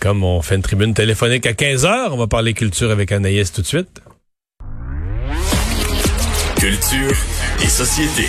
comme on fait une tribune téléphonique à 15h, on va parler culture avec Anaïs tout de suite. Culture et société.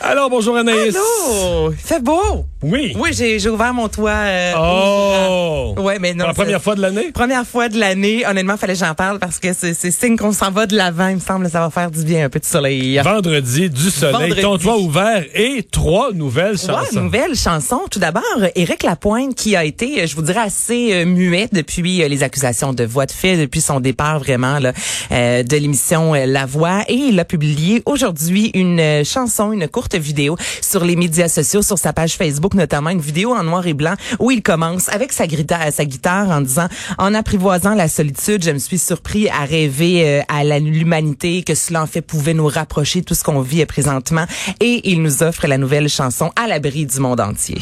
Alors, bonjour Anaïs. Allô, fait beau. Oui. Oui, j'ai j'ai ouvert mon toit. euh, Oh! Ouais, mais non. Pour la première fois de l'année? Première fois de l'année. Honnêtement, fallait que j'en parle parce que c'est c'est signe qu'on s'en va de l'avant. Il me semble ça va faire du bien, un peu de soleil. Vendredi, du soleil, Vendredi. ton toit ouvert et trois nouvelles chansons. nouvelle chanson. Tout d'abord, Éric Lapointe qui a été, je vous dirais, assez euh, muet depuis euh, les accusations de voix de fait, depuis son départ vraiment là, euh, de l'émission La Voix. Et il a publié aujourd'hui une chanson, une courte vidéo sur les médias sociaux, sur sa page Facebook notamment, une vidéo en noir et blanc où il commence avec sa, guitare, sa guitare en disant « En apprivoisant la solitude, je me suis surpris à rêver euh, à l'humanité, que cela en fait pouvait nous rapprocher tout ce qu'on vit présentement. » Et il nous offre la nouvelle chanson « À l'abri du monde entier ».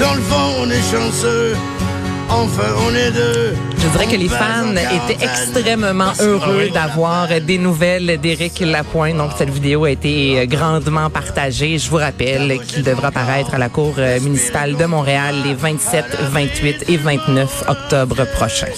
Dans le fond, on est chanceux, enfin on est deux. Je dirais que les fans étaient extrêmement heureux d'avoir des nouvelles d'Éric Lapointe. Donc, cette vidéo a été euh, grandement partagée. Je vous rappelle qu'il devra paraître à la Cour euh, municipale de Montréal les 27, 28 et 29 octobre prochains.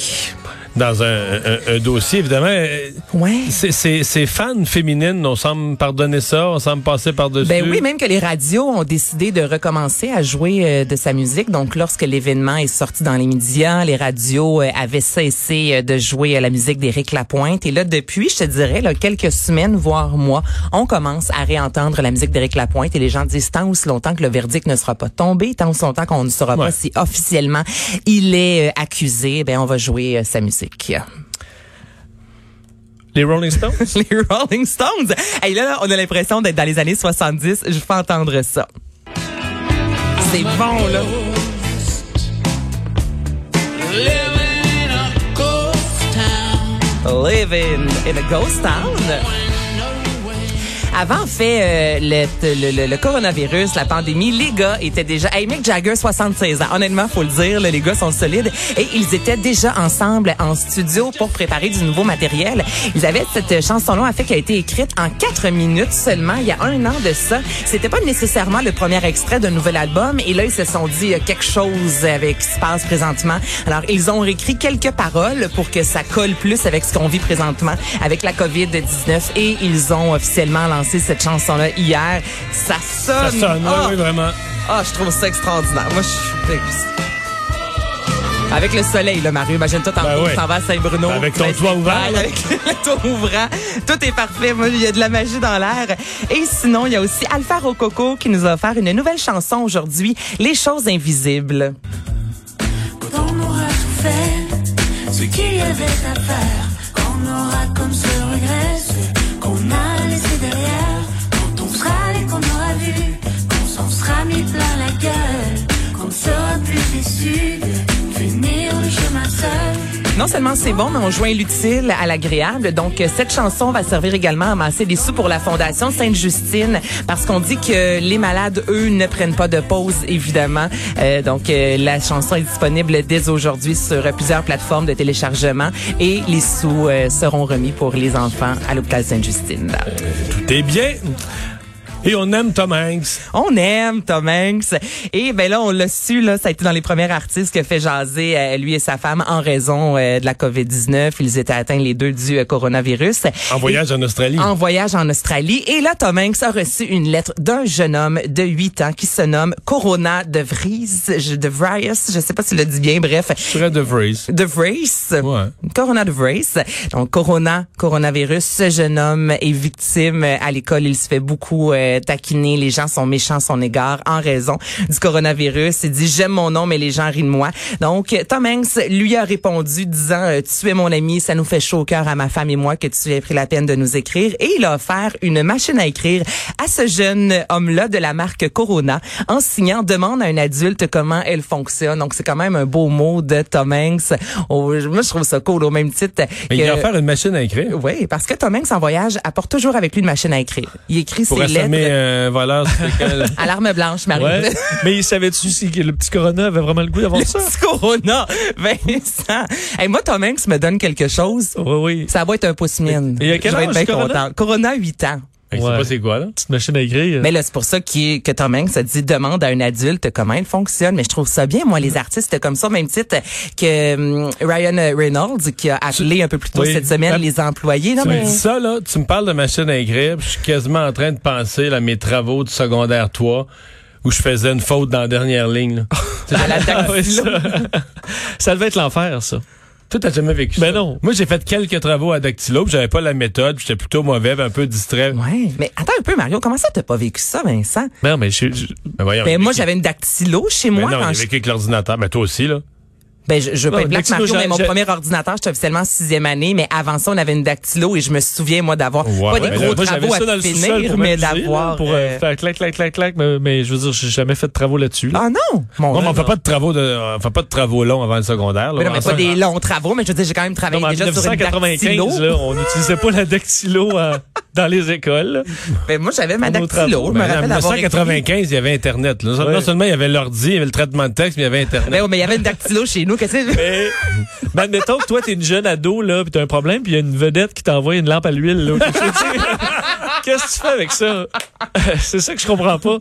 Dans un, un- un dossier, évidemment. euh, Ouais. Ces fans féminines, on semble pardonner ça, on semble passer par-dessus. Ben oui, même que les radios ont décidé de recommencer à jouer euh, de sa musique. Donc, lorsque l'événement est sorti dans les médias, les radios euh, avaient cessé euh, de jouer la musique d'Éric Lapointe. Et là, depuis, je te dirais, là, quelques semaines, voire mois, on commence à réentendre la musique d'Éric Lapointe. Et les gens disent tant aussi longtemps que le verdict ne sera pas tombé, tant aussi longtemps qu'on ne saura Ouais. pas si officiellement il est accusé, ben on va jouer sa musique. Les Rolling Stones? les Rolling Stones. Et là, on a l'impression d'être dans les années 70. Je fais entendre ça. C'est bon, là. Living in a ghost town. Avant fait euh, le, le, le- coronavirus, la pandémie, les gars étaient déjà. Hey, Mick Jagger, 76 ans. Honnêtement, faut le dire, là, les gars sont solides. Et ils étaient déjà ensemble en studio pour préparer du nouveau matériel. Ils avaient cette chanson-là, en fait, qui a été écrite en quatre minutes seulement, il y a un an de ça. C'était pas nécessairement le premier extrait d'un nouvel album. Et là, ils se sont dit il y a quelque chose avec ce qui se passe présentement. Alors, ils ont réécrit quelques paroles pour que ça colle plus avec ce qu'on vit présentement avec la COVID-19 et ils ont officiellement lancé cette chanson-là hier. Ça Ça sonne. sonne, oui, Ah! vraiment. Ah, je trouve ça extraordinaire. Moi, je suis... Avec le soleil, là, Mario. Imagine-toi, tantôt, Ben ouais. t'en vas à Saint-Bruno. Avec ton Ben, toit ouvert. Avec le toit ouvrant. Tout est parfait. Moi, il y a de la magie dans l'air. Et sinon, il y a aussi Alpha Rococo qui nous a offert une nouvelle chanson aujourd'hui, Les choses invisibles. Quand on aura tout fait, ce qu'il y avait à faire, quand on aura comme ce regret, ce qu'on a quand on sera allé, qu'on aura vu, qu'on s'en sera mis plein la gueule, qu'on ne sera plus déçu de finir le chemin seul. Non seulement c'est bon, mais on joint l'utile à l'agréable. Donc, euh, cette chanson va servir également à amasser des sous pour la Fondation Sainte-Justine parce qu'on dit que les malades, eux, ne prennent pas de pause, évidemment. Euh, donc, euh, la chanson est disponible dès aujourd'hui sur euh, plusieurs plateformes de téléchargement et les sous euh, seront remis pour les enfants à l'hôpital Sainte-Justine. Tout est bien. Et on aime Tom Hanks. On aime Tom Hanks. Et ben là, on l'a su, là, ça a été dans les premiers artistes que fait jaser euh, lui et sa femme en raison euh, de la COVID-19. Ils étaient atteints les deux du euh, coronavirus. En voyage en Australie. En voyage en Australie. Et là, Tom Hanks a reçu une lettre d'un jeune homme de 8 ans qui se nomme Corona de Vries. Je, de Vries. Je sais pas si je le dis bien. Bref. Fred de Vries. De Vries. Ouais. Corona de Vries. Donc, Corona, coronavirus. Ce jeune homme est victime à l'école. Il se fait beaucoup euh, taquiner. Les gens sont méchants à son égard en raison du coronavirus. Il dit, j'aime mon nom, mais les gens rient de moi. Donc, Tom Hanks lui a répondu disant, euh, tu es mon ami, ça nous fait chaud au cœur à ma femme et moi que tu aies pris la peine de nous écrire. Et il a offert une machine à écrire à ce jeune homme-là de la marque Corona en signant demande à un adulte comment elle fonctionne. Donc, c'est quand même un beau mot de Tom Hanks. Oh, moi, je trouve ça cool au même titre Mais il a offert une machine à écrire. oui, parce que Tom Hanks en voyage apporte toujours avec lui une machine à écrire. Il écrit Pour ses assommer et un voleur. Alarme blanche, Marie. Ouais. Mais savais-tu si le petit Corona avait vraiment le goût d'avoir Le ça? petit Corona. Vincent. Hey, moi, Tom Hanks me donne quelque chose. Oui, oui. Ça va être un pouce mienne. Et il y a quel Je vais âge, être bien Corona? content. Corona, 8 ans. Je sais pas c'est quoi, là. Petite machine à écrire. Mais là, c'est pour ça que Tom Hanks a dit demande à un adulte comment il fonctionne. Mais je trouve ça bien, moi, les artistes comme ça, au même titre que hum, Ryan Reynolds qui a appelé un peu plus tôt Oui. cette semaine les employés. Non, Tu me mais dis ça, là, tu me parles de machine à écrire, puis je suis quasiment en train de penser à mes travaux du secondaire 3 où je faisais une faute dans la dernière ligne. Là. à la Ah ça. ça devait être l'enfer, ça. Toi, t'as jamais vécu Ben ça? non. Moi, j'ai fait quelques travaux à Dactylo, puis j'avais pas la méthode, puis j'étais plutôt mauvais, un peu distrait. Ouais, mais attends un peu, Mario. Comment ça, t'as pas vécu ça, Vincent? Non, mais je, je- Ben voyons. Ben, moi, j'avais une dactylo chez Ben moi non, quand j'ai vécu avec l'ordinateur. Mais toi aussi, là. Ben, je, je veux pas Non, être black, Mario, mais mon premier ordinateur, j'étais officiellement en sixième année, mais avant ça, on avait une dactylo et je me souviens, moi, d'avoir Ouais, pas des ouais, gros là, moi, travaux ça dans à le sous-sol finir, pour mais d'avoir... pour euh, euh, faire clac, clac, clac, clac, mais, mais je veux dire, j'ai jamais fait de travaux là-dessus. là. Ah non! Mon Non, mais on fait pas de travaux de, on fait pas de travaux longs avant le secondaire. Là. Mais non, mais pas des longs travaux, mais je veux dire, j'ai quand même Non, travaillé mais en déjà sur une 1995, dactylo. là, on n'utilisait pas la dactylo euh, dans les écoles. là. Ben, moi, j'avais ma dactylo. travaux. Je me ben, en rappelle d'avoir écrit. 1995, il y avait Internet. Non seulement il y avait l'ordi, il y avait le traitement de texte, mais il y avait Internet. Ben, mais il y avait une dactylo chez nous. Que Mais, ben, admettons que toi, t'es une jeune ado, là, pis t'as un problème, puis il y a une vedette qui t'envoie une lampe à l'huile, là. Qu'est-ce que tu fais avec ça? C'est ça que je comprends pas.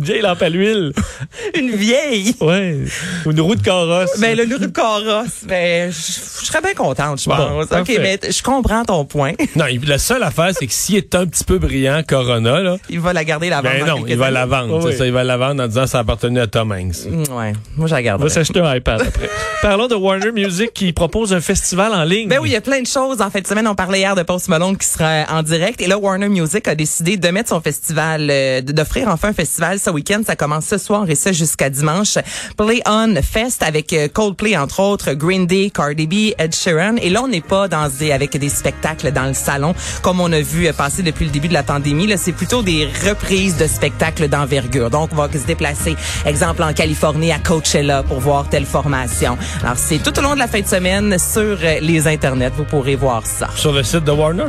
Une vieille lampe à l'huile. une vieille? Ouais. Ou une roue de carrosse. Ben, le rue de carrosse, ben, je serais bien contente, je Bon, pense. OK, mais je comprends ton point. Non, la seule affaire, c'est que s'il est un petit peu brillant, Corona, là, Il va la garder la ben vendre dans non, il va la vendre. C'est oui. ça, il va la vendre en disant que ça appartenait à Tom Hanks. Mm, Ouais, moi, je la On garde. va s'acheter un iPad après. Parlons de Warner Music qui propose un festival en ligne. Ben oui, il y a plein de choses. En fin de semaine, on parlait hier de Post Malone qui sera en direct. Et là, Warner Music a décidé de mettre son festival, euh, d'offrir enfin un festival ce week-end. Ça commence ce soir et ça jusqu'à dimanche. Play On Fest avec euh, Coldplay, entre autres, Green Day, Cardi B, Ed Sheeran. Et là, on n'est pas dans des, avec des spectacles dans le salon comme on a vu euh, passer depuis le début de la pandémie. Là, c'est plutôt des reprises de spectacles d'envergure. Donc, on va se déplacer, exemple, en Californie, à Coachella pour voir telle formation. Alors, c'est tout au long de la fin de semaine sur euh, les internets. Vous pourrez voir ça. Sur le site de Warner?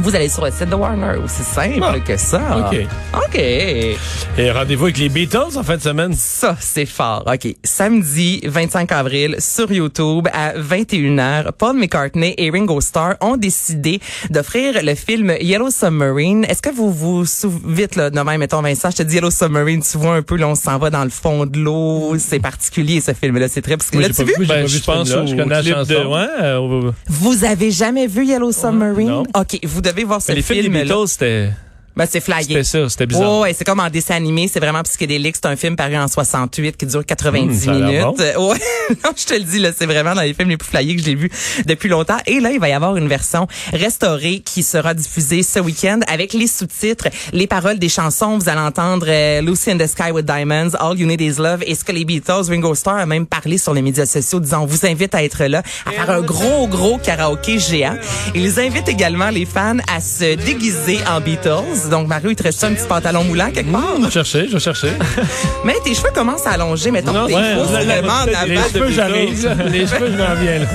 Vous allez sur le site de Warner. aussi simple Ah, que ça. OK. OK. Et rendez-vous avec les Beatles en fin de semaine. Ça, c'est fort. OK. Samedi 25 avril, sur YouTube, à 21h, Paul McCartney et Ringo Starr ont décidé d'offrir le film Yellow Submarine. Est-ce que vous vous souvenez, vite, là, de même, mettons, Vincent, je te dis Yellow Submarine, tu vois un peu, là, on s'en va dans le fond de l'eau. C'est particulier, ce film-là. C'est très, parce que là, tu vu? vu? Ben, pas vu je pense au Je connais la clip de... chanson. Ouais, euh, Vous avez jamais vu Yellow Submarine? non. OK. Vous devez voir ce les films des film-là. Beatles, c'était Ben, c'est flyé. c'était ça, c'était bizarre. Oh, ouais, c'est comme en dessin animé, c'est vraiment psychédélique. C'est un film paru en 68 qui dure 90 Hum, ça a l'air minutes. bon. Euh, Ouais, non, je te le dis là, c'est vraiment dans les films les plus flyés que j'ai vus depuis longtemps. Et là, il va y avoir une version restaurée qui sera diffusée ce week-end avec les sous-titres, les paroles des chansons. Vous allez entendre euh, Lucy in the Sky with Diamonds, All You Need Is Love. Et ce que les Beatles, Ringo Starr a même parlé sur les médias sociaux, disant on vous invite à être là, à faire un gros gros karaoké géant. Ils invitent également les fans à se déguiser en Beatles. Donc Mario, il te reste un petit pantalon moulant quelque part. Je vais chercher, je vais chercher. Mais tes cheveux commencent à allonger, mettons Non, tes ouais, vraiment en les cheveux, j'arrive. Les cheveux, je m'en viens. là.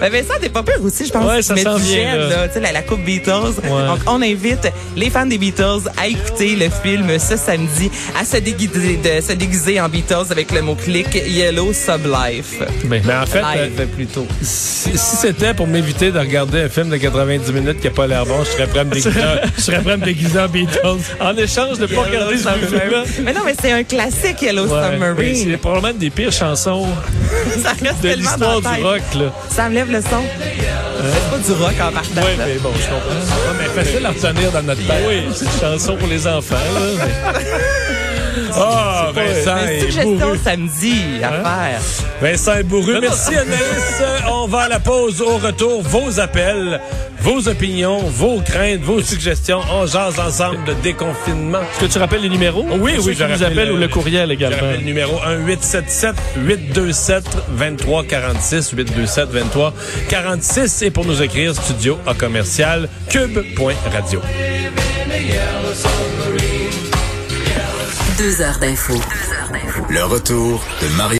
Ben Vincent, t'es pas peur aussi, je pense. Ouais, que ça s'en du vient, gel, là. là, tu sais, la, la coupe Beatles. Donc, on invite les fans des Beatles à écouter le film ce samedi, à se déguiser, de se déguiser en Beatles avec le mot-clic Yellow Sub Life. Ben, Mais en fait, euh, plutôt. si, si c'était pour m'éviter de regarder un film de 90 minutes qui n'a pas l'air bon, je serais prêt à me déguiser, je serais prêt à me déguiser en Beatles. en échange de pas regarder ce film-là. Submarine. Mais non, mais c'est un classique, Yellow Ouais, mais Submarine. c'est probablement une des pires chansons Ça reste de l'histoire du rock, là. Ça me lève le son. C'est pas du rock en partant. Là. mais bon, je comprends. Ouais, mais facile à retenir dans notre tête. Oui, c'est une chanson pour les enfants, là. Ah, Vincent Une est suggestion bourru. samedi à faire. Vincent est bourru. Merci Anaïs. Euh, On va à la pause. Au retour, vos appels, vos opinions, vos craintes, vos suggestions. On jase ensemble de déconfinement. Est-ce que tu rappelles les numéros? Oui, oui, je nous rappelle appellent le- ou le courriel Je également. rappelle le numéro 1-877-827-2346, 827-23-46. Et pour nous écrire, studio à commercial cube.radio. Deux heures d'info. Le retour de Mario